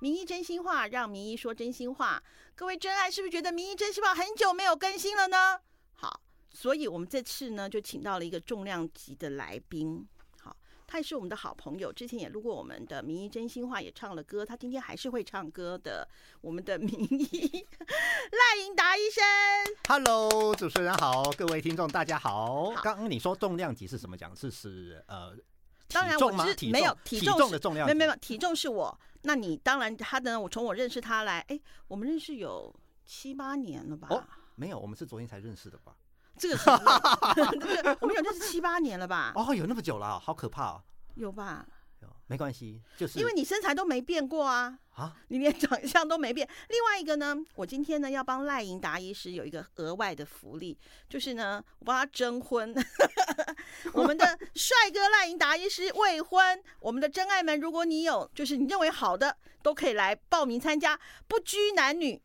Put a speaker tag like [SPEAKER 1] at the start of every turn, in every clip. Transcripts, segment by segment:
[SPEAKER 1] 名医真心话，让名医说真心话。各位真爱是不是觉得名医真心话很久没有更新了呢？好，所以我们这次呢就请到了一个重量级的来宾。好，他也是我们的好朋友，之前也录过我们的名医真心话，也唱了歌。他今天还是会唱歌的。我们的名医赖英达医生
[SPEAKER 2] ，Hello，主持人好，各位听众大家好。刚刚你说重量级是什么讲？是是呃，
[SPEAKER 1] 当然？我是
[SPEAKER 2] 体
[SPEAKER 1] 没有
[SPEAKER 2] 体
[SPEAKER 1] 体重是
[SPEAKER 2] 重的重量级，
[SPEAKER 1] 没有没有体重是我。那你当然他呢？我从我认识他来，哎，我们认识有七八年了吧？
[SPEAKER 2] 哦，没有，我们是昨天才认识的吧？
[SPEAKER 1] 这个 我们有认识七八年了吧？
[SPEAKER 2] 哦，有那么久了，好可怕哦。
[SPEAKER 1] 有吧？
[SPEAKER 2] 有没关系，就是
[SPEAKER 1] 因为你身材都没变过啊，
[SPEAKER 2] 啊，
[SPEAKER 1] 你连长相都没变。另外一个呢，我今天呢要帮赖莹达医师有一个额外的福利，就是呢我帮他征婚。我们的帅哥赖莹达医师未婚，我们的真爱们，如果你有就是你认为好的，都可以来报名参加，不拘男女，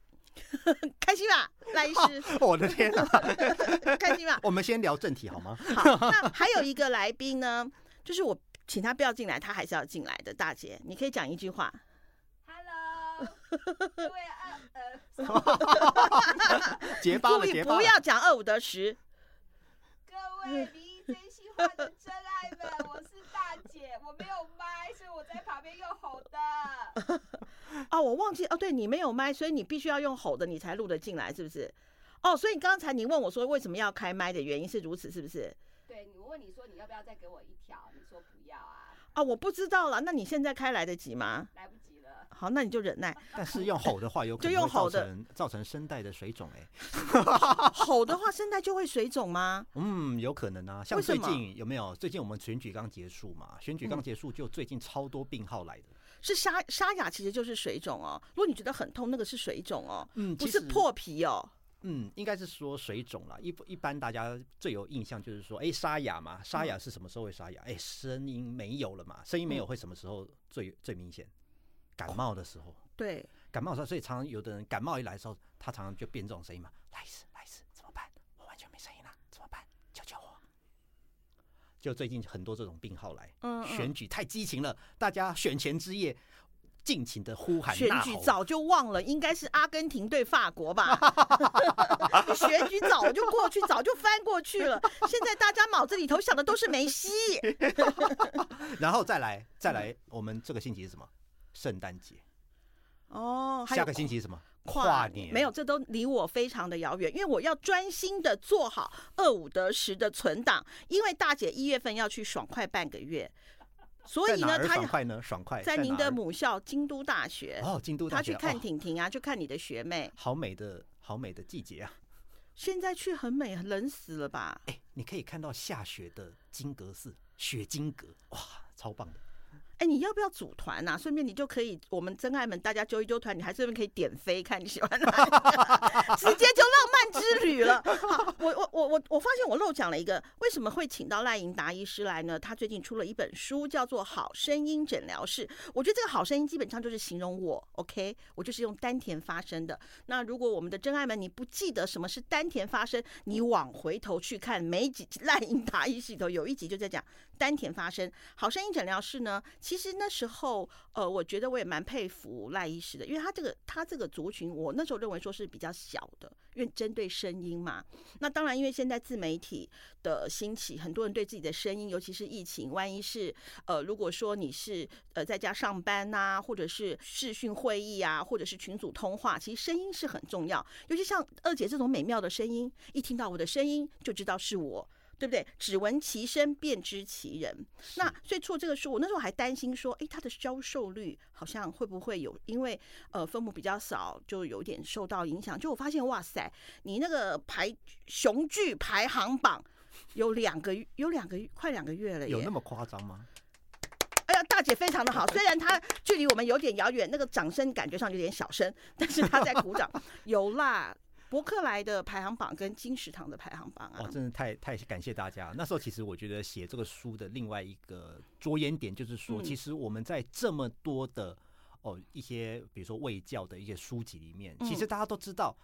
[SPEAKER 1] 开心吧，赖医师，
[SPEAKER 2] 我的天啊！
[SPEAKER 1] 开心吧。
[SPEAKER 2] 我们先聊正题好吗？
[SPEAKER 1] 好，那还有一个来宾呢，就是我请他不要进来，他还是要进来的。大姐，你可以讲一句话。
[SPEAKER 3] Hello，各位呃呃，
[SPEAKER 2] 结巴了，结巴
[SPEAKER 1] 不要讲二五得十。
[SPEAKER 3] 各位话的真爱们，我是大姐，我没有麦，所以我在旁边用吼的。
[SPEAKER 1] 哦，我忘记哦，对你没有麦，所以你必须要用吼的，你才录得进来，是不是？哦，所以刚才你问我说为什么要开麦的原因是如此，是不是？
[SPEAKER 3] 对，我问你说你要不要再给我一条，你说不要啊，
[SPEAKER 1] 啊、我不知道了，那你现在开来得及吗？
[SPEAKER 3] 来不及了。
[SPEAKER 1] 好，那你就忍耐。
[SPEAKER 2] 但是用吼的话，有可能 会造
[SPEAKER 1] 用吼的
[SPEAKER 2] 成造成声带的水肿哎。
[SPEAKER 1] 吼的话，声带就会水肿吗？
[SPEAKER 2] 嗯，有可能啊。像最近有没有？最近我们选举刚结束嘛，选举刚
[SPEAKER 1] 嗯
[SPEAKER 2] 结束，就最近超多病号来的。
[SPEAKER 1] 是沙沙哑，其实就是水肿哦。如果你觉得很痛，那个是水肿哦，
[SPEAKER 2] 嗯
[SPEAKER 1] 不是破皮哦。
[SPEAKER 2] 嗯，应该是说水肿啦。一一般大家最有印象就是说，哎、沙哑嘛，沙哑是什么时候会沙哑？哎、声音没有了嘛，声音没有会什么时候最、最明显？感冒的时候，
[SPEAKER 1] 对，
[SPEAKER 2] 感冒的时候，所以常常有的人感冒一来的时候，他常常就变这种声音嘛，来一次，来一次怎么办？我完全没声音了，怎么办？救救我！就最近很多这种病号来，
[SPEAKER 1] 嗯嗯
[SPEAKER 2] 选举太激情了，大家选前之夜尽情的呼喊
[SPEAKER 1] 选。举早就忘了，应该是阿根廷对法国吧？选举早就过去，早就翻过去了。现在大家脑子里头想的都是梅西。
[SPEAKER 2] 然后再来再来，我们这个星期是什么？圣诞节。
[SPEAKER 1] 哦，还有
[SPEAKER 2] 下个星期什么？
[SPEAKER 1] 跨
[SPEAKER 2] 年。
[SPEAKER 1] 没有，这都离我非常的遥远，因为我要专心的做好二五得十的存档，因为大姐一月份要去爽快半个月，所以呢，她
[SPEAKER 2] 爽快呢？爽快
[SPEAKER 1] 在您的母校京都大学，
[SPEAKER 2] 哦，京都大学
[SPEAKER 1] 她去看
[SPEAKER 2] 哦
[SPEAKER 1] 婷婷啊，去看你的学妹，
[SPEAKER 2] 好美的好美的季节啊！
[SPEAKER 1] 现在去很美，冷死了吧？
[SPEAKER 2] 哎，你可以看到下雪的金阁寺，雪金阁，哇，超棒的。
[SPEAKER 1] 哎，你要不要组团呐、顺便你就可以，我们真爱们大家揪一揪团，你还顺便可以点飞，看你喜欢哪，直接就浪漫之旅了。好，我我我我我发现我漏讲了一个，为什么会请到赖莹达医师来呢？他最近出了一本书，叫做《好声音诊疗室》。我觉得这个好声音基本上就是形容我，OK，我就是用丹田发声的。那如果我们的真爱们你不记得什么是丹田发声，你往回头去看每几集赖英达医师里头有一集就在讲丹田发声。好声音诊疗室呢，其实那时候呃，我觉得我也蛮佩服赖医师的，因为他这个他这个族群，我那时候认为说是比较小的，因为针对声音嘛。那当然，因为现在自媒体的兴起，很多人对自己的声音，尤其是疫情，万一是呃，如果说你是呃在家上班呐、或者是视讯会议啊，或者是群组通话，其实声音是很重要。尤其像二姐这种美妙的声音，一听到我的声音就知道是我。对不对？只闻其声便知其人。那所以出这个书，我那时候还担心说，诶，它的销售率好像会不会有，因为呃分母比较少，就有点受到影响。就我发现，哇塞，你那个排雄剧排行榜有两个有两个快两个月了耶，
[SPEAKER 2] 有那么夸张吗？
[SPEAKER 1] 哎呀，大姐非常的好，虽然她距离我们有点遥远，那个掌声感觉上有点小声，但是她在鼓掌。有啦，伯克莱的排行榜跟金石堂的排行榜啊
[SPEAKER 2] 哇，，真的太太感谢大家。那时候其实我觉得写这个书的另外一个着眼点就是说，
[SPEAKER 1] 嗯
[SPEAKER 2] 其实我们在这么多的哦一些比如说卫教的一些书籍里面，
[SPEAKER 1] 嗯
[SPEAKER 2] 其实大家都知道。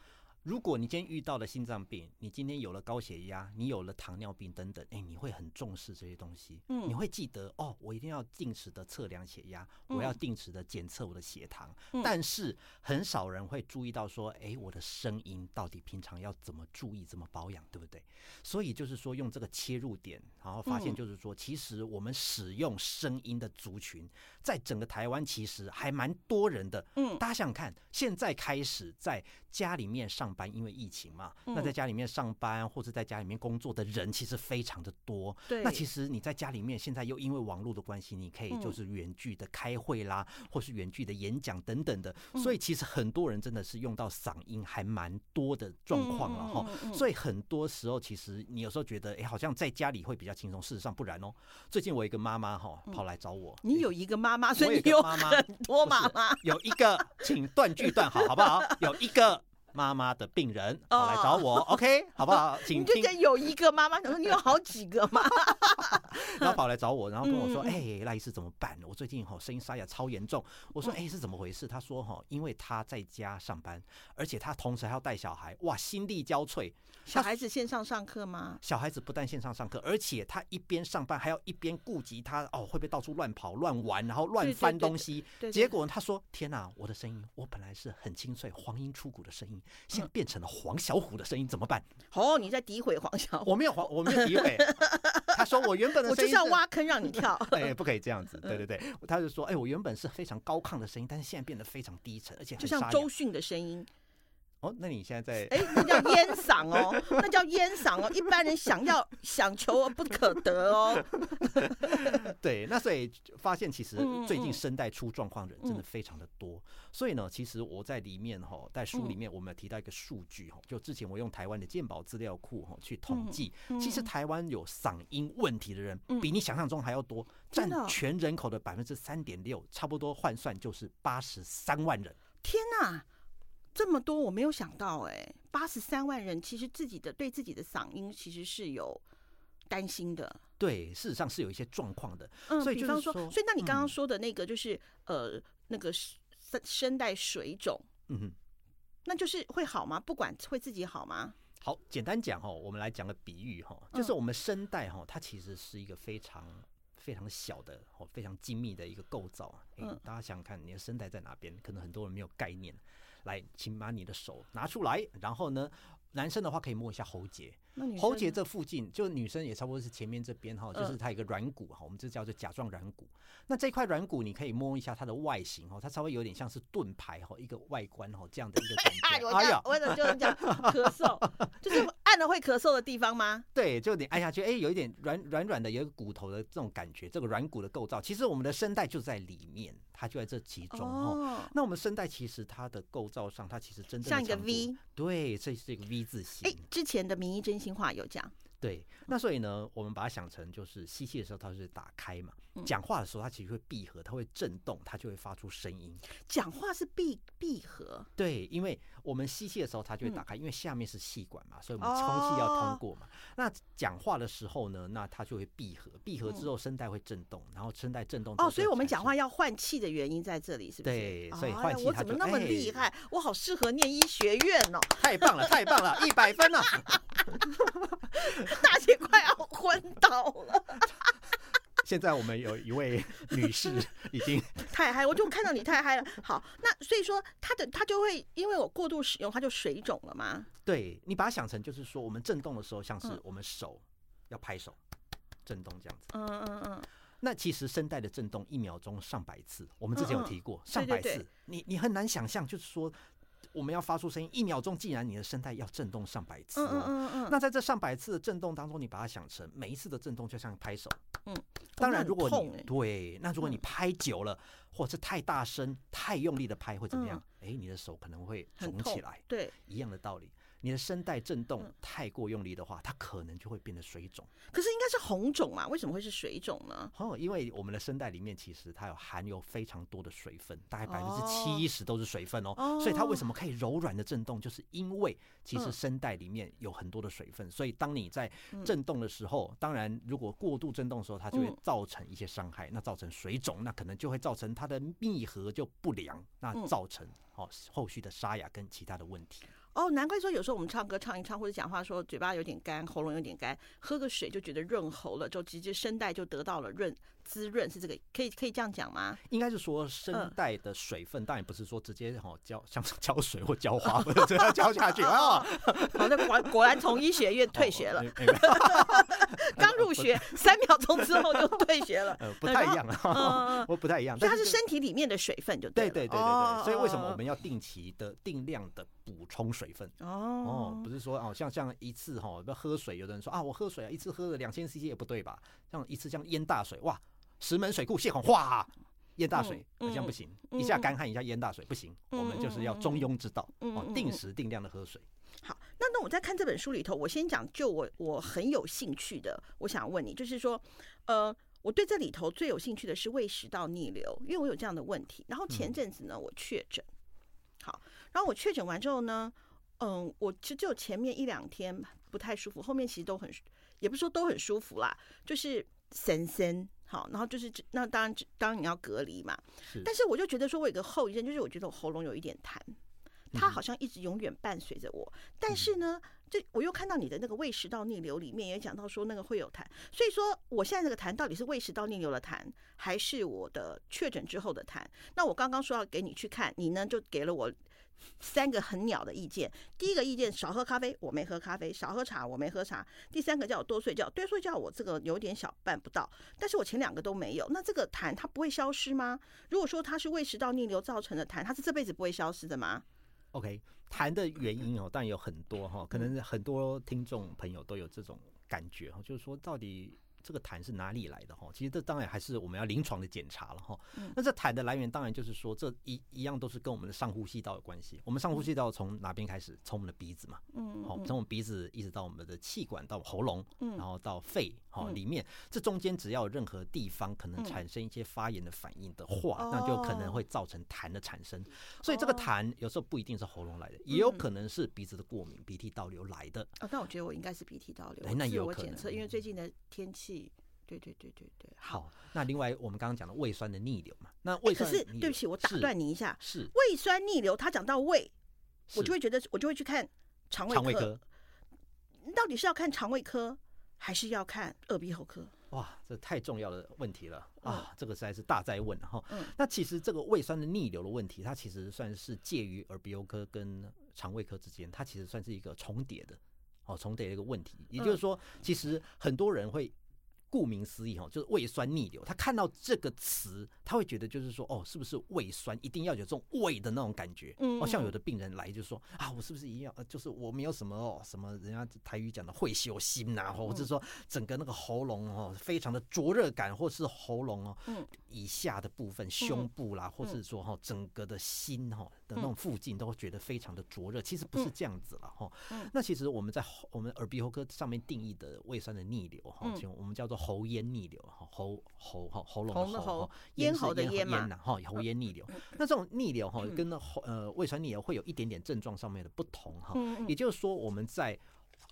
[SPEAKER 2] 如果你今天遇到了心脏病，你今天有了高血压，你有了糖尿病等等，哎，你会很重视这些东西，
[SPEAKER 1] 嗯
[SPEAKER 2] 你会记得哦，我一定要定时的测量血压，我要定时的检测我的血糖。
[SPEAKER 1] 嗯
[SPEAKER 2] 但是很少人会注意到说，哎，我的声音到底平常要怎么注意、怎么保养，对不对？所以就是说，用这个切入点，然后发现
[SPEAKER 1] 嗯
[SPEAKER 2] 就是说，其实我们使用声音的族群，在整个台湾其实还蛮多人的。
[SPEAKER 1] 嗯
[SPEAKER 2] 大家想想看，现在开始在家里面上班，因为疫情嘛，
[SPEAKER 1] 嗯
[SPEAKER 2] 那在家里面上班或者在家里面工作的人其实非常的多。
[SPEAKER 1] 对
[SPEAKER 2] 那其实你在家里面，现在又因为网络的关系，你可以
[SPEAKER 1] 嗯
[SPEAKER 2] 就是远距的开会啦，或是远距的演讲等等的，
[SPEAKER 1] 嗯
[SPEAKER 2] 所以其实很多人真的是用到嗓音还蛮多的状况了哈。所以很多时候，其实你有时候觉得，哎，好像在家里会比较轻松，事实上不然哦。最近我一个妈妈哈跑来找我，
[SPEAKER 1] 你有一个妈妈，所以你有
[SPEAKER 2] 妈妈
[SPEAKER 1] 很多妈妈。
[SPEAKER 2] 有一个，请断句断好，好不好？有一个妈妈的病人跑来找我、o k 好不好？
[SPEAKER 1] 你
[SPEAKER 2] 请听，
[SPEAKER 1] 就讲有一个妈妈，想说你有好几个妈，
[SPEAKER 2] 然后跑来找我，然后跟我说：“
[SPEAKER 1] 嗯
[SPEAKER 2] 哎、赖医师怎么办？我最近吼声音沙哑超严重。”我说：“哎、是怎么回事？”他说：“吼，因为他在家上班，而且他同时还要带小孩，哇，心力交瘁。
[SPEAKER 1] 小孩子线上上课吗？
[SPEAKER 2] 小孩子不但线上上课，而且他一边上班还要一边顾及他哦，会不会到处乱跑、乱玩，然后乱翻东西？
[SPEAKER 1] 对对
[SPEAKER 2] 结果他说：“天哪，我的声音，我本来是很清脆、黄莺出谷的声音，现在变成了黄小虎的声音，怎么办？”
[SPEAKER 1] 哦，你在诋毁黄小虎，
[SPEAKER 2] 我没有黄，我没有诋毁。他说我原本的
[SPEAKER 1] 我就是
[SPEAKER 2] 声音
[SPEAKER 1] 要挖坑让你跳。
[SPEAKER 2] 哎，不可以这样子，对对对，他就说，哎，我原本是非常高亢的声音，但是现在变得非常低沉，而且
[SPEAKER 1] 就像周。迅的声音，
[SPEAKER 2] 哦，那你现在在
[SPEAKER 1] 哎，那叫烟嗓哦，那叫烟嗓哦，一般人想要想求而不可得哦。
[SPEAKER 2] 对，那所以就发现其实最近
[SPEAKER 1] 嗯。
[SPEAKER 2] 声带出状况的人真的
[SPEAKER 1] 嗯。
[SPEAKER 2] 非常的多，所以呢，其实我在里面哈，在书里面我们有提到一个数据哈，就之前我用台湾的健保资料库哈去统计，其实
[SPEAKER 1] 嗯。
[SPEAKER 2] 台湾有嗓音问题的人
[SPEAKER 1] 嗯。
[SPEAKER 2] 比你想象中还要多，占全人口的百分之三点六，差不多换算就是八十三万人。
[SPEAKER 1] 天哪，这么多我没有想到哎，八十三万人其实自己的对自己的嗓音其实是有担心的。
[SPEAKER 2] 对，事实上是有一些状况的。
[SPEAKER 1] 嗯，
[SPEAKER 2] 所以
[SPEAKER 1] 比方说，
[SPEAKER 2] 就是说
[SPEAKER 1] 所以那你刚刚
[SPEAKER 2] 嗯
[SPEAKER 1] 说的那个就是、呃那个声声带水肿，
[SPEAKER 2] 嗯哼。
[SPEAKER 1] 那就是会好吗？不管会自己好吗？
[SPEAKER 2] 好，简单讲哈，我们来讲个比喻哈，
[SPEAKER 1] 嗯
[SPEAKER 2] 就是我们声带哈，它其实是一个非常非常小的哦，非常精密的一个构造
[SPEAKER 1] 嗯
[SPEAKER 2] 大家想想看，你的声带在哪边？可能很多人没有概念。来，请把你的手拿出来，然后呢，男生的话可以摸一下喉结，喉结这附近，就女生也差不多是前面这边哈，就是
[SPEAKER 1] 嗯
[SPEAKER 2] 它有一个软骨哈，我们这叫做甲状软骨。那这块软骨你可以摸一下它的外形哈，它稍微有点像是盾牌哈，一个外观哈这样的一个感
[SPEAKER 1] 哎，
[SPEAKER 2] 觉。
[SPEAKER 1] 我这样，我怎么就是讲咳嗽，就是按了会咳嗽的地方吗？
[SPEAKER 2] 对，就你按下去，哎，有一点软软软的，有一个骨头的这种感觉，这个软骨的构造，其实我们的声带就在里面，它就在这其中哦。
[SPEAKER 1] 哦，
[SPEAKER 2] 那我们声带其实它的构造上，它其实真正的
[SPEAKER 1] 像一个 V，
[SPEAKER 2] 对，这是一个 V 字形。
[SPEAKER 1] 哎，之前的名医真心话有讲，
[SPEAKER 2] 对，那所以呢，我们把它想成就是吸气的时候它是打开嘛，讲话的时候它其实会闭合，它会震动，它就会发出声音。
[SPEAKER 1] 讲话是闭闭合，
[SPEAKER 2] 对，因为我们吸气的时候它就会打
[SPEAKER 1] 嗯
[SPEAKER 2] 开，因为下面是气管嘛，所以我们空气要
[SPEAKER 1] 哦
[SPEAKER 2] 通过嘛。那讲话的时候呢，那它就会闭合，闭合之后声带会震动，然后声带震动
[SPEAKER 1] 哦，所以我们讲话要换气的原因在这里，是不是？
[SPEAKER 2] 对所以
[SPEAKER 1] 哎
[SPEAKER 2] 换气它就
[SPEAKER 1] 我怎么那么
[SPEAKER 2] 哎
[SPEAKER 1] 厉害？我好适合念医学院哦，
[SPEAKER 2] 太棒了，太棒了，一百分了。
[SPEAKER 1] 大姐快要昏倒了，
[SPEAKER 2] 现在我们有一位女士已经
[SPEAKER 1] 太嗨！我就看到你太嗨了。好，那所以说它的它就会因为我过度使用，它就水肿了吗？
[SPEAKER 2] 对你把它想成就是说，我们震动的时候，像是
[SPEAKER 1] 嗯
[SPEAKER 2] 我们手要拍手震动这样子。
[SPEAKER 1] 嗯嗯嗯，
[SPEAKER 2] 那其实声带的震动一秒钟上百次，我们之前有
[SPEAKER 1] 嗯嗯
[SPEAKER 2] 提过
[SPEAKER 1] 对对对
[SPEAKER 2] 上百次，你你很难想象，就是说我们要发出声音，一秒钟既然你的声带要震动上百次
[SPEAKER 1] 嗯嗯
[SPEAKER 2] 哦。
[SPEAKER 1] 嗯嗯，
[SPEAKER 2] 那在这上百次的震动当中，你把它想成每一次的震动就像拍手。
[SPEAKER 1] 嗯，
[SPEAKER 2] 当然，如果你对，那如果你
[SPEAKER 1] 嗯
[SPEAKER 2] 拍久了，或者是太大声、太用力的拍，会怎么样？哎，你的手可能会肿起来。
[SPEAKER 1] 对。
[SPEAKER 2] 一样的道理，你的声带震动
[SPEAKER 1] 嗯
[SPEAKER 2] 太过用力的话，它可能就会变得水肿。
[SPEAKER 1] 可是应该是红肿嘛？为什么会是水肿呢？
[SPEAKER 2] 哦，因为我们的声带里面其实它有含有非常多的水分，大概百分之
[SPEAKER 1] 哦
[SPEAKER 2] 七十都是水分哦。所以它为
[SPEAKER 1] 哦
[SPEAKER 2] 什么可以柔软的震动，就是因为其实
[SPEAKER 1] 嗯
[SPEAKER 2] 声带里面有很多的水分，所以当你在
[SPEAKER 1] 嗯
[SPEAKER 2] 震动的时候，当然如果过度震动的时候，它就会
[SPEAKER 1] 嗯
[SPEAKER 2] 造成一些伤害，那造成水肿，那可能就会造成它的密合就不良，那
[SPEAKER 1] 嗯
[SPEAKER 2] 造成哦后续的沙哑跟其他的问题。
[SPEAKER 1] 哦，难怪说有时候我们唱歌唱一唱或者讲话说嘴巴有点干，喉咙有点干，喝个水就觉得润喉了，就直接声带就得到了润滋润，是这个可以可以这样讲吗？
[SPEAKER 2] 应该是说
[SPEAKER 1] 嗯
[SPEAKER 2] 声带的水分，当然不是说直接哈浇像浇水或浇花，不是这样浇下去啊。
[SPEAKER 1] 好，那果果然从医学院退学了 刚入学 三秒钟之后就退学了。
[SPEAKER 2] 呃，不太一样
[SPEAKER 1] 嗯
[SPEAKER 2] 啊，我不太一样。
[SPEAKER 1] 所以它是身体里面的水分就了
[SPEAKER 2] 对对对对
[SPEAKER 1] 哦
[SPEAKER 2] 对，所以为什么我
[SPEAKER 1] 哦
[SPEAKER 2] 们要定期的定量的补充水分？哦
[SPEAKER 1] 哦，
[SPEAKER 2] 不是说哦，像像一次哈，要喝水，有的人说啊，我喝水啊，一次喝了两千 CC 也不对吧？像一次这样淹大水，哇，石门水库泄洪，哗，淹大水，这样不行，
[SPEAKER 1] 嗯
[SPEAKER 2] 一下干旱，一下淹大水不行，
[SPEAKER 1] 嗯
[SPEAKER 2] 我们就是要中庸之道，哦
[SPEAKER 1] 嗯嗯，
[SPEAKER 2] 定时定量的喝水。
[SPEAKER 1] 好，那那我在看这本书里头，我先讲就我我很有兴趣的，我想问你，就是说，呃，我对这里头最有兴趣的是胃食道逆流，因为我有这样的问题。然后前阵子呢，我确诊，好，然后我确诊完之后呢，嗯，我其实只有前面一两天不太舒服，后面其实都很，也不是说都很舒服啦，就是神神。好，然后就是那当然当然你要隔离嘛，
[SPEAKER 2] 是
[SPEAKER 1] 但是我就觉得说我有个后遗症，就是我觉得我喉咙有一点痰，它
[SPEAKER 2] 嗯
[SPEAKER 1] 好像一直永远伴随着我。但是呢，这我又看到你的那个胃食道逆流里面也讲到说那个会有痰，所以说我现在这个痰到底是胃食道逆流的痰，还是我的确诊之后的痰？那我刚刚说要给你去看，你呢就给了我。三个很鸟的意见，第一个意见少喝咖啡，我没喝咖啡；少喝茶，我没喝茶。第三个叫我多睡觉，多睡觉我这个有点小办不到，但是我前两个都没有。那这个痰它不会消失吗？如果说它是胃食道逆流造成的痰，它是这辈子不会消失的吗
[SPEAKER 2] ？OK，痰的原因哦，当然有很多哈，可能很多听众朋友都有这种感觉哈，就是说到底这个痰是哪里来的哈？其实这当然还是我们要临床的检查了哈。那这痰的来源当然就是说，这一一样都是跟我们的上呼吸道有关系。我们上呼吸道从哪边开始？从我们的鼻子嘛，
[SPEAKER 1] 嗯
[SPEAKER 2] 好，从我们鼻子一直到我们的气管到喉咙，
[SPEAKER 1] 嗯
[SPEAKER 2] 然后到肺，好
[SPEAKER 1] 嗯
[SPEAKER 2] 里面这中间只要有任何地方可能
[SPEAKER 1] 嗯
[SPEAKER 2] 产生一些发炎的反应的话，那就可能
[SPEAKER 1] 哦
[SPEAKER 2] 会造成痰的产生。所以这个
[SPEAKER 1] 哦
[SPEAKER 2] 痰有时候不一定是喉咙来的，也有
[SPEAKER 1] 嗯
[SPEAKER 2] 可能是鼻子的过敏、鼻涕倒流来的。
[SPEAKER 1] 哦，那我觉得我应该是鼻涕倒流，
[SPEAKER 2] 哎那有可能
[SPEAKER 1] 我检测，因为最近的天气，对对对对对，
[SPEAKER 2] 好，那另外我们刚刚讲的胃酸的逆流嘛，那胃可
[SPEAKER 1] 是对不起，我打断你一下，
[SPEAKER 2] 是
[SPEAKER 1] 胃酸逆流，他讲到胃，我就会觉得我就会去看肠胃
[SPEAKER 2] 肠胃科。
[SPEAKER 1] 到底是要看肠胃科，还是要看耳鼻喉科？
[SPEAKER 2] 哇，这太重要的问题了
[SPEAKER 1] 嗯
[SPEAKER 2] 啊！这个实在是大灾问了哈。
[SPEAKER 1] 嗯
[SPEAKER 2] 那其实这个胃酸的逆流的问题，它其实算是介于耳鼻喉科跟肠胃科之间，它其实算是一个重叠的哦，重叠的一个问题。也就是说，其实很多人会。顾名思义哈，就是胃酸逆流。他看到这个词，他会觉得就是说，哦，是不是胃酸一定要有这种胃的那种感觉？
[SPEAKER 1] 嗯
[SPEAKER 2] 哦，像有
[SPEAKER 1] 嗯
[SPEAKER 2] 的病人来就说啊，我是不是一样？呃就是我没有什么哦，什么人家台语讲的会修心呐、或者是说整个那个喉咙哦，非常的灼热感，或是喉咙哦，
[SPEAKER 1] 嗯
[SPEAKER 2] 以下的部分胸部啦，或是说哈整个的心哈的那种附近都会觉得非常的灼热。其实不是这样子了哈。
[SPEAKER 1] 嗯
[SPEAKER 2] 那其实我们在喉我们耳鼻喉科上面定义的胃酸的逆流哈，我们叫做喉咽逆流哈，喉喉哈喉咙
[SPEAKER 1] 喉的喉
[SPEAKER 2] 喉，
[SPEAKER 1] 咽喉的咽嘛
[SPEAKER 2] 哈，喉咽逆流。那这种逆流哈，跟那喉呃胃酸逆流会有一点点症状上面的不同哈。
[SPEAKER 1] 嗯
[SPEAKER 2] 也就是说，我们在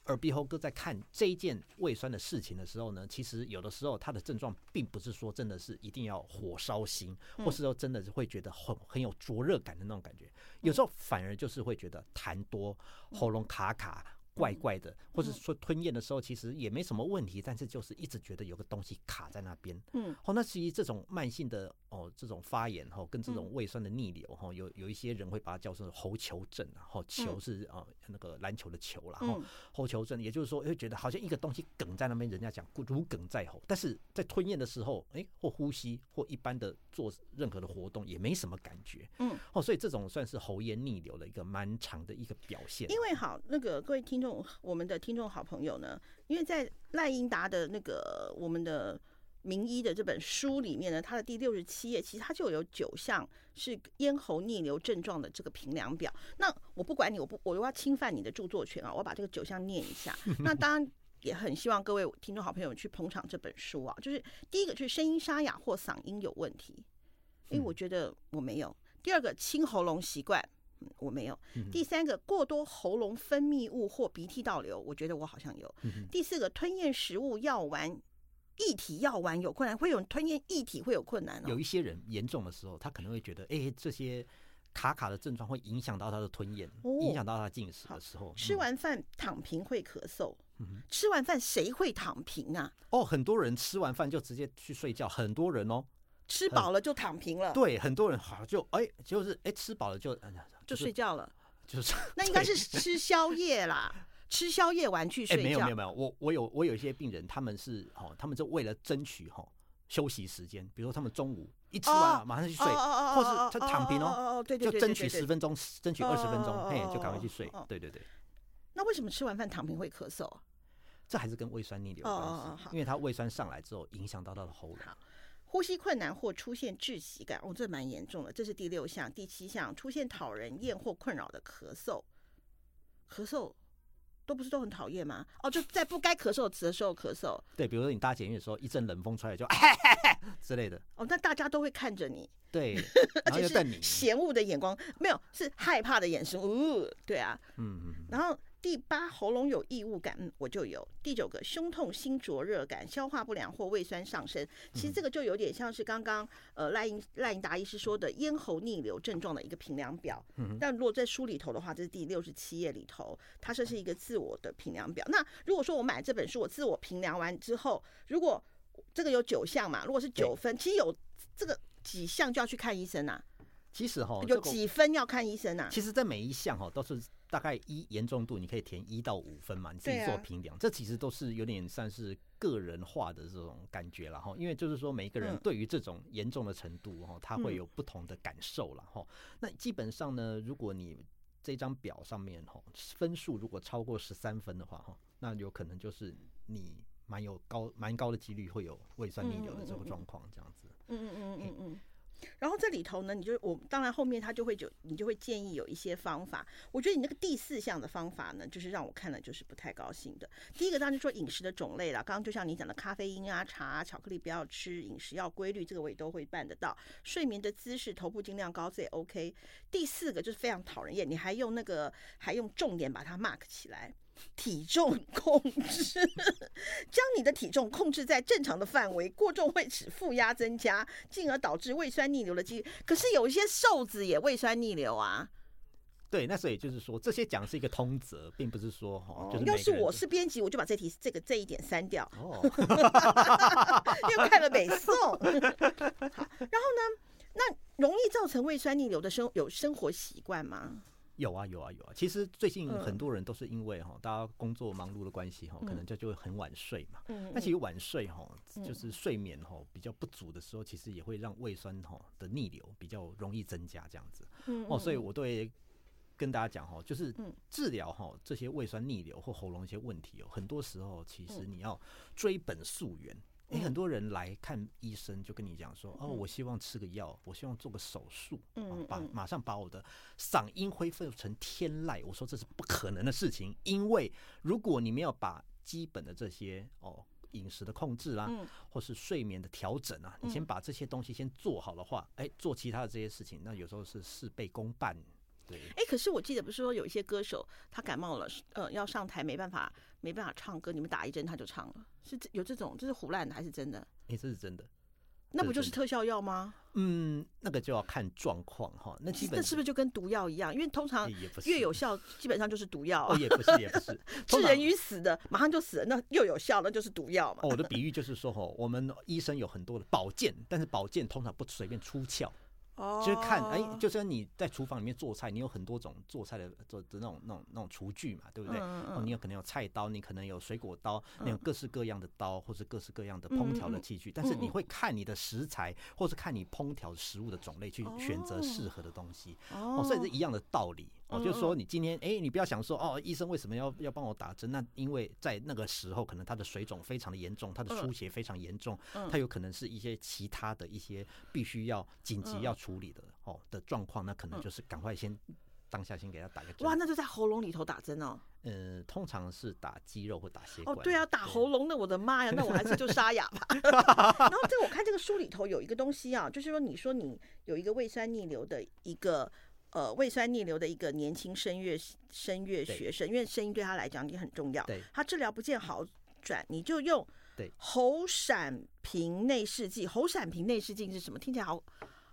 [SPEAKER 2] 耳鼻喉科在看这一件胃酸的事情的时候呢，其实有的时候他的症状并不是说真的是一定要火烧心，
[SPEAKER 1] 嗯
[SPEAKER 2] 或是说真的是会觉得很很有灼热感的那种感觉，有时候反而就是会觉得痰多、喉咙卡卡。怪怪的，或者说吞咽的时候其实也没什么问题，但是就是一直觉得有个东西卡在那边。
[SPEAKER 1] 嗯
[SPEAKER 2] 哦，那其实这种慢性的哦，这种发炎哈、哦，跟这种胃酸的逆流哈、哦，有有一些人会把它叫做喉球症啊，吼、球是啊、那个篮球的球啦，哈、
[SPEAKER 1] 嗯
[SPEAKER 2] 喉球症，也就是说会觉得好像一个东西梗在那边，人家讲如梗在喉，但是在吞咽的时候，哎，或呼吸或一般的做任何的活动也没什么感觉，
[SPEAKER 1] 嗯，
[SPEAKER 2] 哦，所以这种算是喉咽逆流的一个蛮长的一个表现。
[SPEAKER 1] 因为好，那个各位听众，我们的听众好朋友呢，因为在赖英达的那个我们的名医的这本书里面呢，它的第六十七页，其实它就有九项是咽喉逆流症状的这个评量表。那我不管你，我不我又要侵犯你的著作权啊，我把这个九项念一下。那当然。也很希望各位听众好朋友去捧场这本书啊，就是第一个就是声音沙哑或嗓音有问题，因为我觉得我没有。第二个清喉咙习惯，嗯，我没有。第三个，过多喉咙分泌物或鼻涕倒流，我觉得我好像有。第四个，吞咽食物、药丸、液体药丸有困难，会有人吞咽液体会有困难哦。
[SPEAKER 2] 有一些人严重的时候，他可能会觉得，哎、这些卡卡的症状会影响到他的吞咽，
[SPEAKER 1] 哦
[SPEAKER 2] 影响到他进食的时候。
[SPEAKER 1] 吃
[SPEAKER 2] 嗯
[SPEAKER 1] 完饭躺平会咳嗽，吃完饭谁会躺平啊？
[SPEAKER 2] 哦，很多人吃完饭就直接去睡觉，很多人哦，
[SPEAKER 1] 吃饱了就躺平了，
[SPEAKER 2] 对，很多人好就哎，就是哎吃饱了就哎
[SPEAKER 1] 就是睡觉了。
[SPEAKER 2] 就是
[SPEAKER 1] 那应该是 吃宵夜啦，吃宵夜完去
[SPEAKER 2] 哎，
[SPEAKER 1] 睡觉
[SPEAKER 2] 没有没有。没有，我我有我有一些病人，他们是哦，他们就为了争取哈、休息时间，比如说他们中午一吃完、
[SPEAKER 1] 哦
[SPEAKER 2] 马上去睡，
[SPEAKER 1] 哦哦哦
[SPEAKER 2] 或
[SPEAKER 1] 哦
[SPEAKER 2] 是他躺平
[SPEAKER 1] 哦
[SPEAKER 2] 哦，
[SPEAKER 1] 哦哦对对
[SPEAKER 2] 就争取十分钟，争取二十分钟，
[SPEAKER 1] 哦
[SPEAKER 2] 嘿，
[SPEAKER 1] 哦
[SPEAKER 2] 就赶快
[SPEAKER 1] 哦
[SPEAKER 2] 去睡
[SPEAKER 1] 哦。
[SPEAKER 2] 对对对，
[SPEAKER 1] 那为什么吃完饭躺平会咳嗽啊？
[SPEAKER 2] 这还是跟胃酸逆流有
[SPEAKER 1] 哦
[SPEAKER 2] 因为它胃酸上来之后，影响到他的喉咙。
[SPEAKER 1] 呼吸困难或出现窒息感，哦，这蛮严重的。这是第六项，第七项，出现讨人厌或困扰的咳嗽，咳嗽都不是都很讨厌吗？哦，就在不该咳嗽的时候咳嗽，
[SPEAKER 2] 对，比如说你搭捷运的时候，一阵冷风吹来就 之类的，
[SPEAKER 1] 哦，那大家都会看着你，
[SPEAKER 2] 对，
[SPEAKER 1] 而且是，嫌恶的眼光，没有，是害怕的眼神，呜、对啊。
[SPEAKER 2] 嗯嗯嗯，
[SPEAKER 1] 然后第八，喉咙有异物感，嗯，我就有。第九个，胸痛、心灼热感、消化不良或胃酸上升。其实这个就有点像是刚刚呃赖英赖英达医师说的咽喉逆流症状的一个评量表。但如果在书里头的话，这是第六十七页里头，它这是一个自我的评量表。那如果说我买这本书，我自我评量完之后，如果这个有九项嘛，如果是九分，其实有这个几项就要去看医生啊，
[SPEAKER 2] 其实哈，
[SPEAKER 1] 有
[SPEAKER 2] 这个
[SPEAKER 1] 几分要看医生啊。
[SPEAKER 2] 其实这每一项哈都是大概一严重度，你可以填一到五分嘛，你自己做评量。这其实都是有点算是个人化的这种感觉了哈，因为就是说每一个人
[SPEAKER 1] 嗯
[SPEAKER 2] 对于这种严重的程度哈，他会
[SPEAKER 1] 嗯
[SPEAKER 2] 有不同的感受了哈。那基本上呢，如果你这张表上面哈分数如果超过十三分的话哈，那有可能就是你蛮有高蛮高的几率会有胃酸逆流的这个状况这样子。
[SPEAKER 1] 嗯嗯嗯嗯嗯。然后这里头呢，你就我当然后面他就会有，你就会建议有一些方法。我觉得你那个第四项的方法呢，就是让我看了就是不太高兴的。第一个当然就说饮食的种类了，刚刚就像你讲的咖啡因啊、茶、巧克力不要吃，饮食要规律，这个我也都会办得到。睡眠的姿势，头部尽量高，这也 OK。第四个就是非常讨人厌，你还用那个还用重点把它 mark 起来。体重控制，将你的体重控制在正常的范围，过重会使负压增加，进而导致胃酸逆流的几率。可是有一些瘦子也胃酸逆流啊。
[SPEAKER 2] 对，那所以就是说，这些讲是一个通则，并不是说哈，就是
[SPEAKER 1] 要是我是编辑，我就把这题这个这一点删掉，
[SPEAKER 2] 哦，
[SPEAKER 1] 因为看了北宋。好，然后呢，那容易造成胃酸逆流的生有生活习惯吗？
[SPEAKER 2] 有啊有啊有啊。其实最近
[SPEAKER 1] 嗯
[SPEAKER 2] 很多人都是因为哈，大家工作忙碌的关系哈，可能就就会很晚睡嘛。
[SPEAKER 1] 嗯
[SPEAKER 2] 那其实晚睡哈，就是睡眠哈比较不足的时候，其实也会让胃酸哈的逆流比较容易增加这样子。
[SPEAKER 1] 嗯
[SPEAKER 2] 哦，所以我都会跟大家讲哈，就是
[SPEAKER 1] 嗯
[SPEAKER 2] 治疗哈这些胃酸逆流或喉咙一些问题哦，很多时候其实
[SPEAKER 1] 嗯
[SPEAKER 2] 你要追本溯源。诶，很多人来看医生就跟你讲说，哦，我希望吃个药，我希望做个手术，
[SPEAKER 1] 嗯
[SPEAKER 2] 啊把
[SPEAKER 1] 嗯
[SPEAKER 2] 马上把我的嗓音恢复成天籁。我说这是不可能的事情，因为如果你没有把基本的这些哦饮食的控制啦，
[SPEAKER 1] 嗯
[SPEAKER 2] 或是睡眠的调整啊，你先把这些东西先做好的话，哎、做其他的这些事情，那有时候是事倍功半。对，
[SPEAKER 1] 哎，可是我记得不是说有一些歌手他感冒了，呃，要上台没办法没办法唱歌，你们打一针他就唱了，是有这种这是胡乱的还是真的？
[SPEAKER 2] 哎、这是真的。
[SPEAKER 1] 那不就是是特效药吗？
[SPEAKER 2] 嗯，那个就要看状况哈。那基本
[SPEAKER 1] 那是不是就跟毒药一样？因为通常越有效，基本上就是毒药
[SPEAKER 2] 哦，
[SPEAKER 1] 啊。
[SPEAKER 2] 也不是，也不是。致
[SPEAKER 1] 人于死的，马上就死了，那又有效，那就是毒药嘛。
[SPEAKER 2] 哦，我的比喻就是说，哈，我们医生有很多的宝剑，但是宝剑通常不随便出鞘，
[SPEAKER 1] 哦
[SPEAKER 2] 就是看，哎，就是你在厨房里面做菜，你有很多种做菜的做的那种那种那种厨具嘛，对不对？
[SPEAKER 1] 嗯嗯
[SPEAKER 2] 哦，你有可能有菜刀，你可能有水果刀，你有各式各样的刀，或者各式各样的烹调的器具，但是你会看你的食材，或是看你烹调食物的种类去选择适合的东西。哦，所以是一样的道理。哦，就是说你今天，哎，你不要想说，哦，医生为什么要要帮我打针？那因为在那个时候，可能他的水肿非常的严重，他的出血非常严重，他有可能是一些其他的一些必须要紧急要处理的哦的状况，那可能就是赶快先当下先给他打个针。
[SPEAKER 1] 哇，那就在喉咙里头打针哦。
[SPEAKER 2] 呃，通常是打肌肉或打血管。
[SPEAKER 1] 哦，对啊，打喉咙的，我的妈呀，那我还是就沙哑吧。然后这个我看这个书里头有一个东西啊，就是说你说你有一个胃酸逆流的一个。呃，胃酸逆流的一个年轻声乐声乐学生，因为声音对他来讲也很重要。
[SPEAKER 2] 对
[SPEAKER 1] 他治疗不见好转，你就用
[SPEAKER 2] 对
[SPEAKER 1] 喉闪平内视镜。喉闪平内视镜是什么？听起来好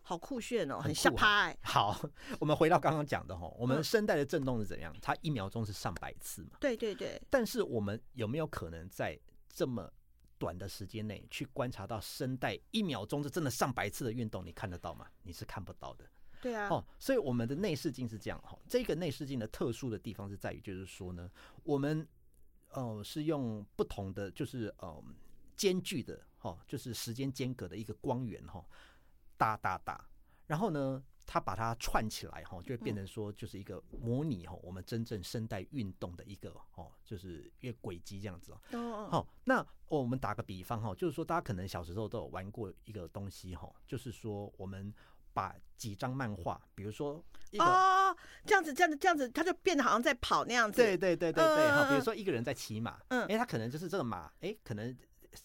[SPEAKER 1] 好酷炫哦，
[SPEAKER 2] 很
[SPEAKER 1] 很下
[SPEAKER 2] 酷啊
[SPEAKER 1] 趴哎。
[SPEAKER 2] 好，我们回到刚刚讲的哈，我们
[SPEAKER 1] 嗯
[SPEAKER 2] 声带的震动是怎样？它一秒钟是上百次嘛，
[SPEAKER 1] 对对对，
[SPEAKER 2] 但是我们有没有可能在这么短的时间内去观察到声带一秒钟是真的上百次的运动？你看得到吗？你是看不到的。
[SPEAKER 1] 对啊，
[SPEAKER 2] 哦，所以我们的内视镜是这样哈，这个内视镜的特殊的地方是在于，就是说呢，我们呃是用不同的，就是呃间距的哈，就是时间间隔的一个光源哈，打打打，然后呢，它把它串起来哈，就会变成说就是一个模拟哈我们真正声带运动的一个哦，就是一个轨迹这样子哦。
[SPEAKER 1] 哦，
[SPEAKER 2] 好，那我们打个比方哈，就是说大家可能小时候都有玩过一个东西哈，就是说我们把几张漫画，比如说一个。
[SPEAKER 1] 哦，这样子这样子这样子，他就变得好像在跑那样子。
[SPEAKER 2] 对对对对对，好，比如说一个人在骑马，
[SPEAKER 1] 嗯
[SPEAKER 2] 哎，他可能就是这个马，哎，可能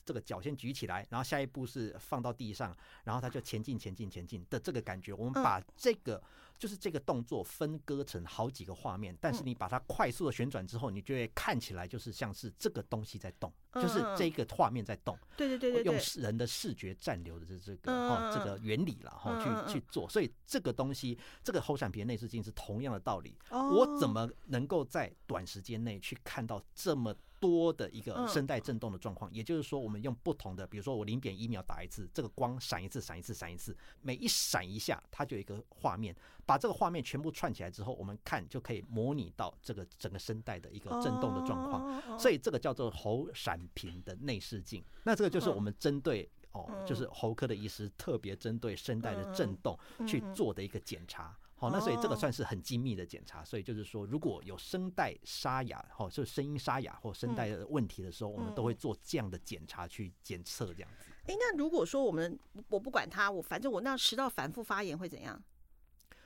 [SPEAKER 2] 这个脚先举起来，然后下一步是放到地上，然后他就前进前进前进的这个感觉，我们
[SPEAKER 1] 嗯
[SPEAKER 2] 把这个就是这个动作分割成好几个画面，但是
[SPEAKER 1] 嗯
[SPEAKER 2] 你把它快速的旋转之后，你就会看起来就是像是这个东西在动，
[SPEAKER 1] 嗯
[SPEAKER 2] 就是这个画面在动。
[SPEAKER 1] 对对对对
[SPEAKER 2] 用人的视觉暂留的这这个
[SPEAKER 1] 嗯
[SPEAKER 2] 哈、
[SPEAKER 1] 嗯
[SPEAKER 2] 这个原理了哈、去去做，所以这个东西这个后闪皮内视镜是同样的道理。
[SPEAKER 1] 哦
[SPEAKER 2] 我怎么能够在短时间内去看到这么多的一个
[SPEAKER 1] 嗯
[SPEAKER 2] 声带震动的状况？也就是说，我们用不同的，比如说我零点一秒打一次，这个光闪一次，闪一次，闪一次，每一闪一下，它就有一个画面，把这个画面全部串起来之后，我们看就可以模拟到这个整个声带的一个震动的状况。所以这个叫做喉闪屏的内视镜。那这个就是我们针对哦，就是喉科的医师特别针对声带的震动去做的一个检查。好，那所以这个算是很精密的检查。所以就是说，如果有声带沙哑，哈，就是声音沙哑或声带的问题的时候，我们都会做这样的检查去检测这样子。
[SPEAKER 1] 哎，那如果说我们我不管它，我反正我那食道反复发炎会怎样？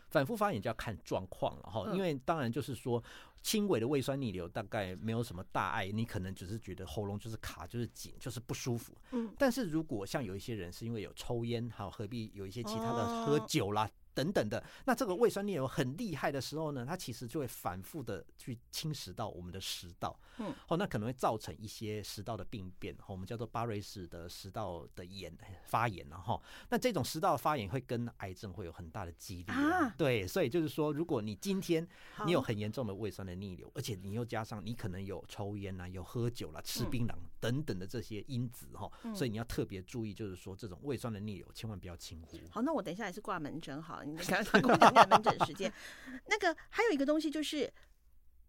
[SPEAKER 2] 反复发炎就要看状况了哈，
[SPEAKER 1] 嗯
[SPEAKER 2] 因为当然就是说轻微的胃酸逆流大概没有什么大碍，你可能只是觉得喉咙就是卡，就是紧，就是不舒服。
[SPEAKER 1] 嗯，
[SPEAKER 2] 但是如果像有一些人是因为有抽烟，还有何必有一些其他的
[SPEAKER 1] 哦
[SPEAKER 2] 喝酒啦。等等的，那这个胃酸逆流很厉害的时候呢，它其实就会反复的去侵蚀到我们的食道，
[SPEAKER 1] 嗯，
[SPEAKER 2] 哦，那可能会造成一些食道的病变，哦我们叫做巴瑞氏的食道的炎发炎了哈。那这种食道发炎会跟癌症会有很大的几率
[SPEAKER 1] 啊
[SPEAKER 2] 对，所以就是说，如果你今天你有很严重的胃酸的逆流，而且你又加上你可能有抽烟啊、有喝酒啦、吃
[SPEAKER 1] 嗯
[SPEAKER 2] 槟榔等等的这些因子哈，所以你要特别注意，就是说这种胃酸的逆流千万不要轻忽。
[SPEAKER 1] 好，那我等一下也是挂门诊好了，你刚刚跟我讲讲门诊时间。那个还有一个东西就是，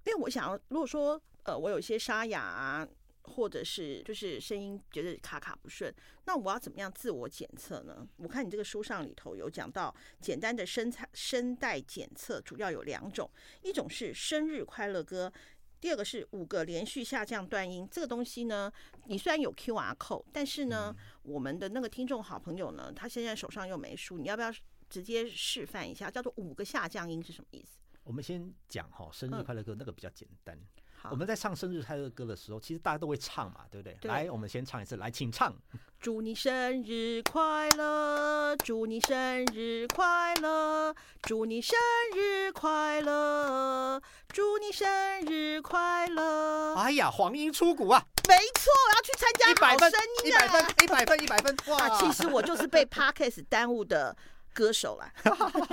[SPEAKER 1] 因为我想要，如果说呃我有一些沙哑啊，或者是就是声音觉得卡卡不顺，那我要怎么样自我检测呢？我看你这个书上里头有讲到，简单的声菜声带检测主要有两种，一种是生日快乐歌。第二个是五个连续下降断音，这个东西呢，你虽然有 Q R code，但是呢，我们的那个听众好朋友呢，他现在手上又没书，你要不要直接示范一下？叫做五个下降音是什么意思？
[SPEAKER 2] 我们先讲哈，生日
[SPEAKER 1] 嗯
[SPEAKER 2] 快乐歌那个比较简单。
[SPEAKER 1] 好，
[SPEAKER 2] 我们在唱生日快乐歌的时候，其实大家都会唱嘛，对不对？
[SPEAKER 1] 对
[SPEAKER 2] 来，我们先唱一次，来，请唱。
[SPEAKER 1] 祝你生日快乐，祝你生日快乐，祝你生日快乐，祝你生日快乐。
[SPEAKER 2] 哎呀，黄莺出谷啊，
[SPEAKER 1] 没错，我要去参加
[SPEAKER 2] 一百分
[SPEAKER 1] 好声，
[SPEAKER 2] 一
[SPEAKER 1] 音啊！
[SPEAKER 2] 百分，一百分，一百分，哇！
[SPEAKER 1] 啊，其实我就是被 Podcast 耽误的歌手啦。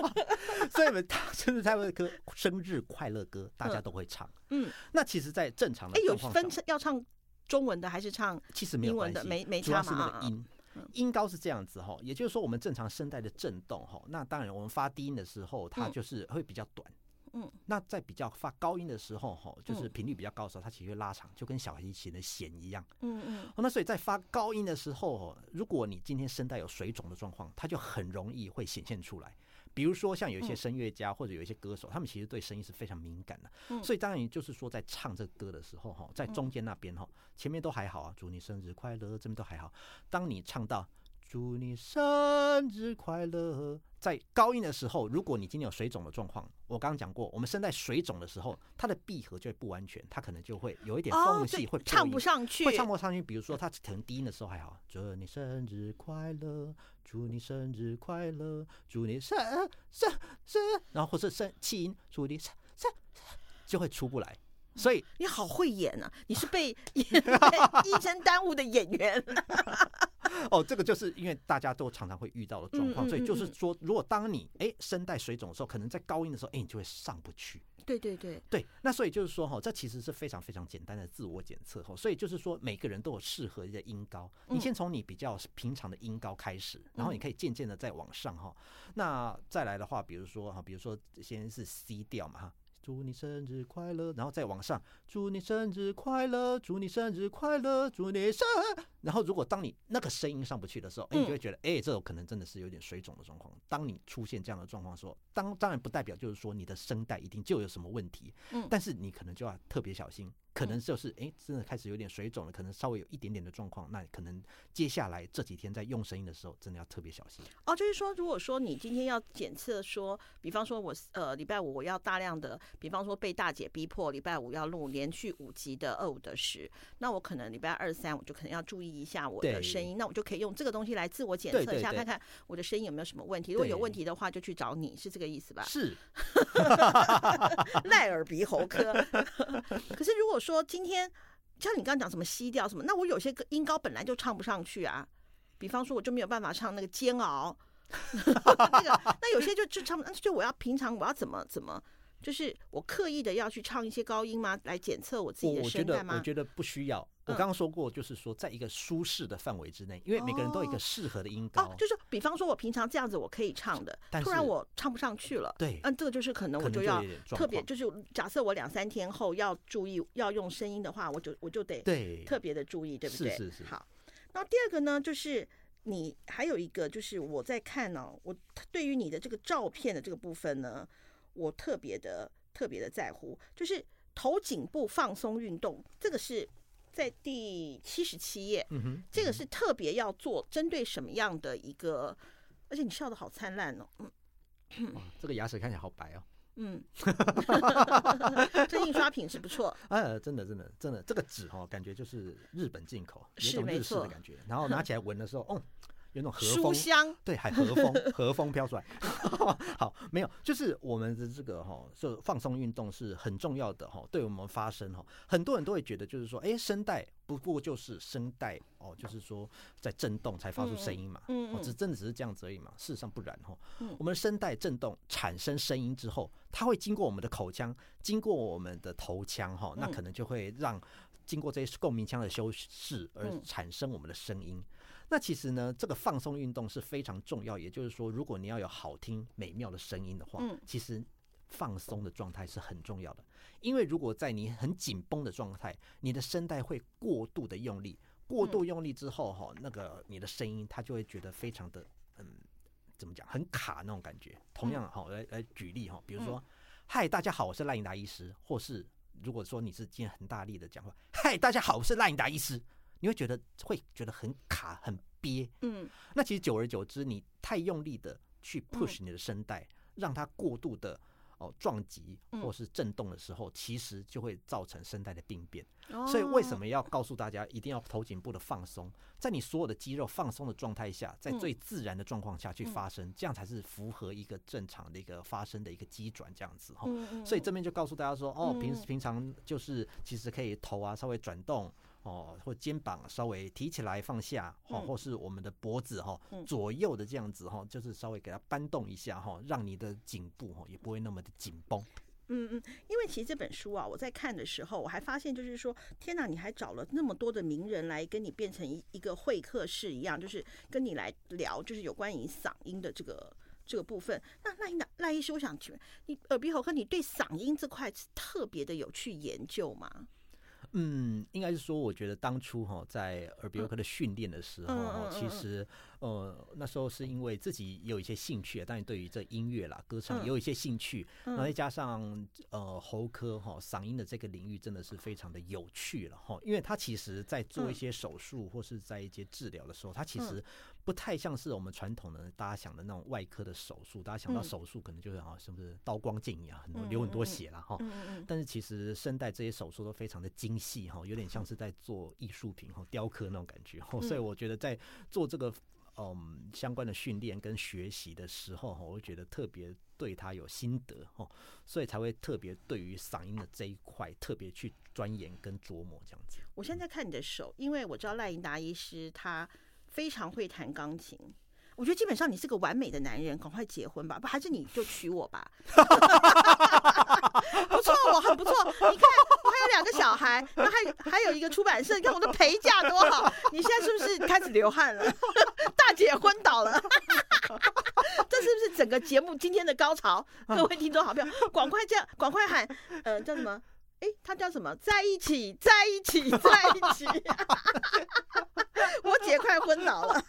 [SPEAKER 2] 所以你们生日快乐歌、生日快乐歌，大家都会唱。
[SPEAKER 1] 嗯，
[SPEAKER 2] 那其实，在正常的
[SPEAKER 1] 哎，有分
[SPEAKER 2] 下，
[SPEAKER 1] 要唱中文的还是唱
[SPEAKER 2] 其实没有
[SPEAKER 1] 英文的？
[SPEAKER 2] 关系，
[SPEAKER 1] 没没
[SPEAKER 2] 主要是那个音。音高是这样子哈，也就是说，我们正常声带的震动哈，那当然我们发低音的时候，它
[SPEAKER 1] 嗯
[SPEAKER 2] 就是会比较短。
[SPEAKER 1] 嗯，
[SPEAKER 2] 那在比较发高音的时候哈，就是
[SPEAKER 1] 嗯
[SPEAKER 2] 频率比较高的时候，它其实会拉长，就跟小提琴的弦一样。
[SPEAKER 1] 嗯嗯。
[SPEAKER 2] 哦，那所以在发高音的时候哦，如果你今天声带有水肿的状况，它就很容易会显现出来。比如说像有一些
[SPEAKER 1] 嗯
[SPEAKER 2] 声乐家或者有一些歌手，他们其实对声音是非常敏感的，
[SPEAKER 1] 嗯。
[SPEAKER 2] 所以当然就是说在唱这个歌的时候哈，在中间那边哈，前面都还好啊，祝你生日快乐，这边都还好。当你唱到祝你生日快乐，在高音的时候，如果你今天有水肿的状况，我刚刚讲过，我们声带水肿的时候，它的闭合就会不完全，它可能就会有一点
[SPEAKER 1] 哦，
[SPEAKER 2] 缝隙，
[SPEAKER 1] 对
[SPEAKER 2] 会破
[SPEAKER 1] 唱不上去，
[SPEAKER 2] 会唱不上去。比如说，它可能低音的时候还好，祝你生日快乐，祝你生日快乐，祝你生生生，然后或是生气音，祝你生生就会出不来。所以
[SPEAKER 1] 你好会演啊！你是被 被医生耽误的演员。
[SPEAKER 2] 哦，这个就是因为大家都常常会遇到的状况，
[SPEAKER 1] 嗯嗯
[SPEAKER 2] 所以就是说，如果当你哎声带水肿的时候，可能在高音的时候，哎你就会上不去。
[SPEAKER 1] 对对对，
[SPEAKER 2] 对，那所以就是说哈，这其实是非常非常简单的自我检测哈，所以就是说每个人都有适合的音高，你
[SPEAKER 1] 嗯
[SPEAKER 2] 先从你比较平常的音高开始，然后你可以渐渐的再往上哈。那再来的话，比如说哈，比如说先是 C 调嘛哈。祝你生日快乐，然后再往上，祝你生日快乐，祝你生日快乐，祝你生。然后如果当你那个声音上不去的时候，哎，你就会觉得，哎，这种可能真的是有点水肿的状况。当你出现这样的状况的时候，当当然不代表就是说你的声带一定就有什么问题，
[SPEAKER 1] 嗯
[SPEAKER 2] 但是你可能就要特别小心，可能就是哎、诶真的开始有点水肿了，可能稍微有一点点的状况，那可能接下来这几天在用声音的时候，真的要特别小心。
[SPEAKER 1] 哦，就是说，如果说你今天要检测说，比方说我呃礼拜五我要大量的，比方说被大姐逼迫礼拜五要录连续五集的二五的十，那我可能礼拜二三我就可能要注意一下我的声音，那我就可以用这个东西来自我检测一下，看看我的声音有没有什么问题。如果有问题的话，就去找你，是这个意思吧？
[SPEAKER 2] 是，
[SPEAKER 1] 赖耳鼻喉科。可是如果说今天像你刚刚讲什么西调什么，那我有些歌音高本来就唱不上去啊，比方说我就没有办法唱那个煎熬，那个那有些就就唱就我要平常我要怎么怎么。就是我刻意的要去唱一些高音吗？来检测我自己的声带吗？
[SPEAKER 2] 得我觉得不需要。我
[SPEAKER 1] 嗯
[SPEAKER 2] 刚刚说过，就是说在一个舒适的范围之内，因为每个人都有一
[SPEAKER 1] 哦
[SPEAKER 2] 个适合的音高。
[SPEAKER 1] 哦，就是比方说我平常这样子我可以唱的，突然我唱不上去了，
[SPEAKER 2] 对
[SPEAKER 1] 嗯，这个就是可能
[SPEAKER 2] 我就
[SPEAKER 1] 要特别，就是假设我两三天后要注意要用声音的话，我就我就得
[SPEAKER 2] 对，
[SPEAKER 1] 特别的注意，对不对？
[SPEAKER 2] 是是是
[SPEAKER 1] 好，那第二个呢，就是你还有一个，就是我在看呢、我对于你的这个照片的这个部分呢，我特别的特别的在乎，就是头颈部放松运动，这个是在第七十七页，
[SPEAKER 2] 嗯哼，
[SPEAKER 1] 这个是特别要做针对什么样的一个？而且你笑的好灿烂哦，嗯
[SPEAKER 2] 哇这个牙齿看起来好白哦。
[SPEAKER 1] 嗯，这印刷品是不错，
[SPEAKER 2] 哎，真的，真的，真的，这个纸哦，感觉就是日本进口，有种日式的感觉。然后拿起来闻的时候，哦，有那种和风，
[SPEAKER 1] 香，
[SPEAKER 2] 对，还和风，和风飘出来。好，没有，就是我们的这个哈，就放松运动是很重要的哈，对我们发声哈，很多人都会觉得就是说，哎，声带不过就是声带哦，就是说在震动才发出声音嘛，哦，
[SPEAKER 1] 嗯嗯
[SPEAKER 2] 只真的只是这样子而已嘛，事实上不然哈
[SPEAKER 1] 嗯。
[SPEAKER 2] 我们的声带震动产生声音之后，它会经过我们的口腔，经过我们的头腔哈，那
[SPEAKER 1] 嗯
[SPEAKER 2] 可能就会让经过这些共鸣腔的修饰而
[SPEAKER 1] 嗯
[SPEAKER 2] 产生我们的声音。那其实呢，这个放松运动是非常重要，也就是说，如果你要有好听美妙的声音的话，
[SPEAKER 1] 嗯
[SPEAKER 2] 其实放松的状态是很重要的。因为如果在你很紧绷的状态，你的声带会过度的用力，过度用力之后哈，那个你的声音它就会觉得非常的嗯，怎么讲，很卡那种感觉。同样哈，来来举例哈，比如说，嗨，大家好，我是赖英达医师，或是如果说你是今天很大力的讲话，嗨，大家好，我是赖英达医师，你会觉得会觉得很卡很憋。
[SPEAKER 1] 嗯
[SPEAKER 2] 那其实久而久之，你太用力的去 push 你的声带，让它过度的哦撞击
[SPEAKER 1] 嗯
[SPEAKER 2] 或是震动的时候，其实就会造成声带的病变。所以为什
[SPEAKER 1] 么？
[SPEAKER 2] 要告诉大家一定要头颈部的放松？在你所有的肌肉放松的状态下，在
[SPEAKER 1] 嗯
[SPEAKER 2] 最自然的状况下去
[SPEAKER 1] 嗯
[SPEAKER 2] 发声，这样才是符合一个正常的一个发声的一个机转这样子哈。
[SPEAKER 1] 嗯嗯
[SPEAKER 2] 所以这边就告诉大家说，哦，平时
[SPEAKER 1] 嗯
[SPEAKER 2] 平常就是其实可以头啊稍微转动哦，或肩膀稍微提起来放下，哦，
[SPEAKER 1] 嗯
[SPEAKER 2] 或是我们的脖子哈
[SPEAKER 1] 嗯
[SPEAKER 2] 左右的这样子哈，就是稍微给它搬动一下哈，让你的颈部哈也不会那么的紧绷。
[SPEAKER 1] 嗯嗯，因为其实这本书啊，我在看的时候，我还发现就是说，天哪，你还找了那么多的名人来跟你变成一一个会客室一样，就是跟你来聊，就是有关于嗓音的这个这个部分。那赖医赖赖医师，我想请问你耳鼻喉科，你对嗓音这块是特别的有去研究吗？
[SPEAKER 2] 嗯，应该是说，我觉得当初哈在耳鼻喉科的训练的时候其实呃那时候是因为自己也有一些兴趣，当然对于这音乐啦、歌唱
[SPEAKER 1] 嗯。
[SPEAKER 2] 也有一些兴趣，然后再
[SPEAKER 1] 嗯。
[SPEAKER 2] 加上呃喉科哈嗓音的这个领域真的是非常的有趣了哈，因为它其实在做一
[SPEAKER 1] 嗯。
[SPEAKER 2] 些手术或是在一些治疗的时候，它其
[SPEAKER 1] 嗯。
[SPEAKER 2] 实不太像是我们传统的大家想的那种外科的手术，大家想到
[SPEAKER 1] 嗯。
[SPEAKER 2] 手术可能就是啊是不是刀光剑影啊，很多
[SPEAKER 1] 嗯
[SPEAKER 2] 流很多血了哈，但是其实声带这些手术都非常的精细哈，有点像 是在做艺术品哈、雕刻那种感觉哈，所以
[SPEAKER 1] 嗯
[SPEAKER 2] 我觉得在做这个嗯相关的训练跟学习的时候哈，我会觉得特别对他有心得哈，所以才会特别对于嗓音的这一块特别去钻研跟琢磨这样子。
[SPEAKER 1] 我现在看你的手，因为我知道赖英达医师他非常会弹钢琴。我觉得基本上你是个完美的男人，赶快结婚吧，不还是你就娶我吧。不错，我很不错。你看，我还有两个小孩，那还还有一个出版社，你看我的陪嫁多好。你现在是不是开始流汗了？大姐昏倒了。这是不是整个节目今天的高潮？各位听众好朋友，赶快叫，赶快喊，呃，叫什么？哎，他叫什么？在一起，在一起，在一起。我姐快昏倒了。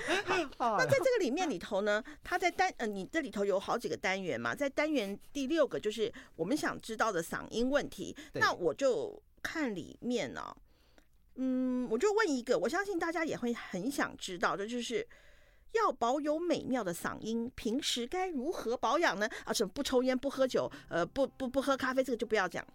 [SPEAKER 1] 那在这个里面里头呢，他在单呃，你这里头有好几个单元嘛，在单元第六个就是我们想知道的嗓音问题。那我就看里面呢、嗯，我就问一个，我相信大家也会很想知道的，就是要保有美妙的嗓音，平时该如何保养呢？啊，什么不抽烟、不喝酒，呃，不不不喝咖啡，这个就不要讲。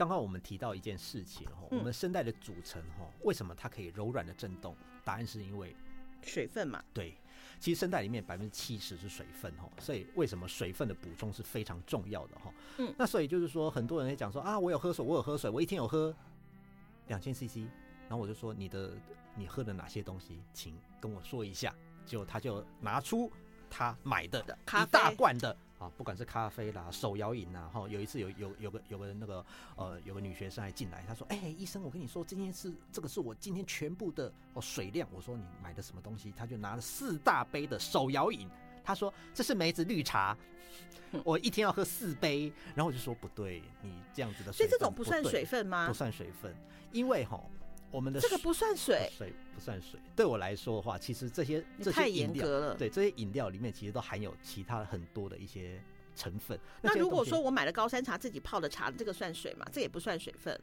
[SPEAKER 2] 好，刚刚我们提到一件事情哈，我
[SPEAKER 1] 嗯
[SPEAKER 2] 们声带的组成哈，为什么它可以柔软的震动？答案是因为
[SPEAKER 1] 水分嘛，
[SPEAKER 2] 对，其实声带里面百分之七十是水分哈，所以为什么水分的补充是非常重要的哈？
[SPEAKER 1] 嗯
[SPEAKER 2] 那所以就是说，很多人会讲说啊，我有喝水，我有喝水，我一天有喝两千 CC，然后我就说你的你喝了哪些东西，请跟我说一下。结果他就拿出他买的一大罐的啊，不管是咖啡啦、手摇饮啦，哈，有一次有有有个有个那个呃有个女学生还进来，她说：“哎、医生，我跟你说，今天是这个是我今天全部的哦水量。”我说：“你买的什么东西？”她就拿了四大杯的手摇饮，她说：“这是梅子绿茶。”我一天要喝四杯，然后我就说不对，你这样子的
[SPEAKER 1] 所
[SPEAKER 2] 水分
[SPEAKER 1] 以这种不算水分吗
[SPEAKER 2] 不？算水分，因为哈我们的
[SPEAKER 1] 这个不算水，
[SPEAKER 2] 水不算水。对我来说的话，其实这些这些饮料，
[SPEAKER 1] 严格了。
[SPEAKER 2] 对这些饮料里面其实都含有其他很多的一些成分。
[SPEAKER 1] 那如果说我买了高山茶自己泡的茶，这个算水吗？这也不算水分。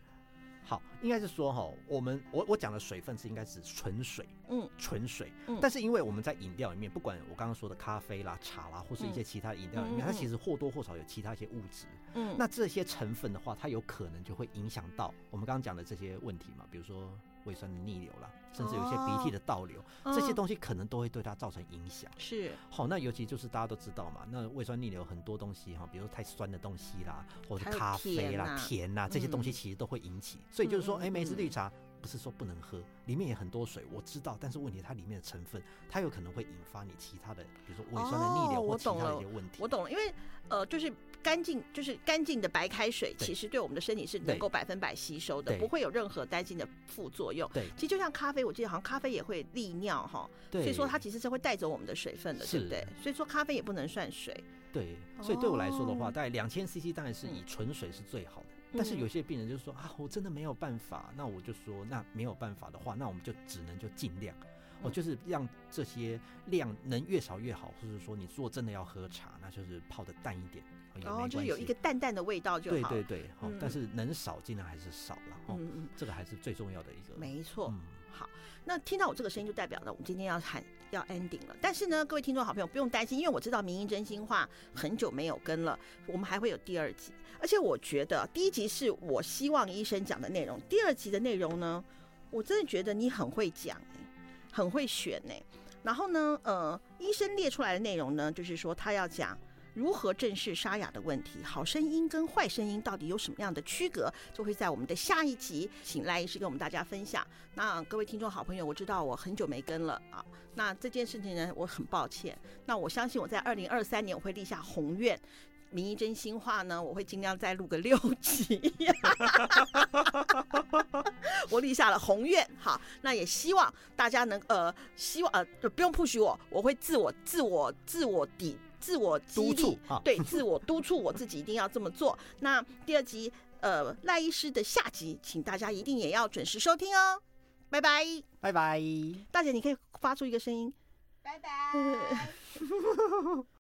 [SPEAKER 2] 好，应该是说哈，我们我我讲的水分是应该是纯水，
[SPEAKER 1] 嗯，
[SPEAKER 2] 纯水。
[SPEAKER 1] 嗯
[SPEAKER 2] 但是因为我们在饮料里面，不管我刚刚说的咖啡啦、茶啦，或是一些其他的饮料里面，它其实或多或少有其他一些物质。
[SPEAKER 1] 嗯，
[SPEAKER 2] 那这些成分的话，它有可能就会影响到我们刚刚讲的这些问题嘛，比如说胃酸的逆流啦，甚至有一些鼻涕的倒流，这些
[SPEAKER 1] 嗯
[SPEAKER 2] 东西可能都会对它造成影响。
[SPEAKER 1] 是。
[SPEAKER 2] 好，那尤其就是大家都知道嘛，那胃酸逆流很多东西哈，比如说太酸的东西啦，或者咖啡啦、
[SPEAKER 1] 甜呐
[SPEAKER 2] 这些东西
[SPEAKER 1] 嗯。
[SPEAKER 2] 其实都会引起。所以就是说，哎、梅子绿
[SPEAKER 1] 嗯
[SPEAKER 2] 茶不是说不能喝，里面也很多水，我知道，但是问题它里面的成分，它有可能会引发你其他的，比如说胃酸的逆流
[SPEAKER 1] 哦
[SPEAKER 2] 或其他
[SPEAKER 1] 我懂了
[SPEAKER 2] 的一些问题。
[SPEAKER 1] 我懂了，因为呃，就是干净，就是干净的白开水，其实对我们的身体是能够百分百吸收的，不会有任何担心的副作用。
[SPEAKER 2] 对
[SPEAKER 1] 其实就像咖啡，我记得好像咖啡也会利尿哈，
[SPEAKER 2] 对，
[SPEAKER 1] 所以说它其实是会带走我们的水分的，对不对？所以说咖啡也不能算水。
[SPEAKER 2] 对，所以对我来说的话，
[SPEAKER 1] 哦
[SPEAKER 2] 大概两千 CC 当然是以
[SPEAKER 1] 嗯
[SPEAKER 2] 纯水是最好的。但是
[SPEAKER 1] 嗯
[SPEAKER 2] 有些病人就说啊，我真的没有办法，那我就说，那没有办法的话，那我们就只能就尽量，哦，
[SPEAKER 1] 嗯
[SPEAKER 2] 就是让这些量能越少越好，或者说你如果真的要喝茶，那就是泡的淡一点，哦。
[SPEAKER 1] 就是有一个淡淡的味道就好。
[SPEAKER 2] 对对对，好、
[SPEAKER 1] 嗯
[SPEAKER 2] 但是能少尽量还是少了，哦，这个还是最重要的一个。
[SPEAKER 1] 没错。
[SPEAKER 2] 嗯，
[SPEAKER 1] 好，那听到我这个声音，就代表了我们今天要喊要 ending 了。但是呢，各位听众好朋友不用担心，因为我知道《民音真心话》很久没有跟了，我们还会有第二集。而且我觉得第一集是我希望医生讲的内容，第二集的内容呢，我真的觉得你很会讲、很会选哎、然后呢，呃，医生列出来的内容呢，就是说他要讲。如何正视沙哑的问题？好声音跟坏声音到底有什么样的区隔？就会在我们的下一集，请赖医师跟我们大家分享。那各位听众好朋友，我知道我很久没跟了啊，那这件事情呢，我很抱歉。那我相信我在二零二三年我会立下宏愿，民意真心话呢，我会尽量再录个六集。我立下了宏愿，好，那也希望大家能呃，希望呃不用 push 我，我会自我自我自我抵自我激励
[SPEAKER 2] 督促，啊，
[SPEAKER 1] 对，自我督促我自己一定要这么做。那第二集，呃，赖医师的下集，请大家一定也要准时收听哦。拜拜，
[SPEAKER 2] 拜拜。
[SPEAKER 1] 大姐，你可以发出一个声音。
[SPEAKER 3] 拜拜。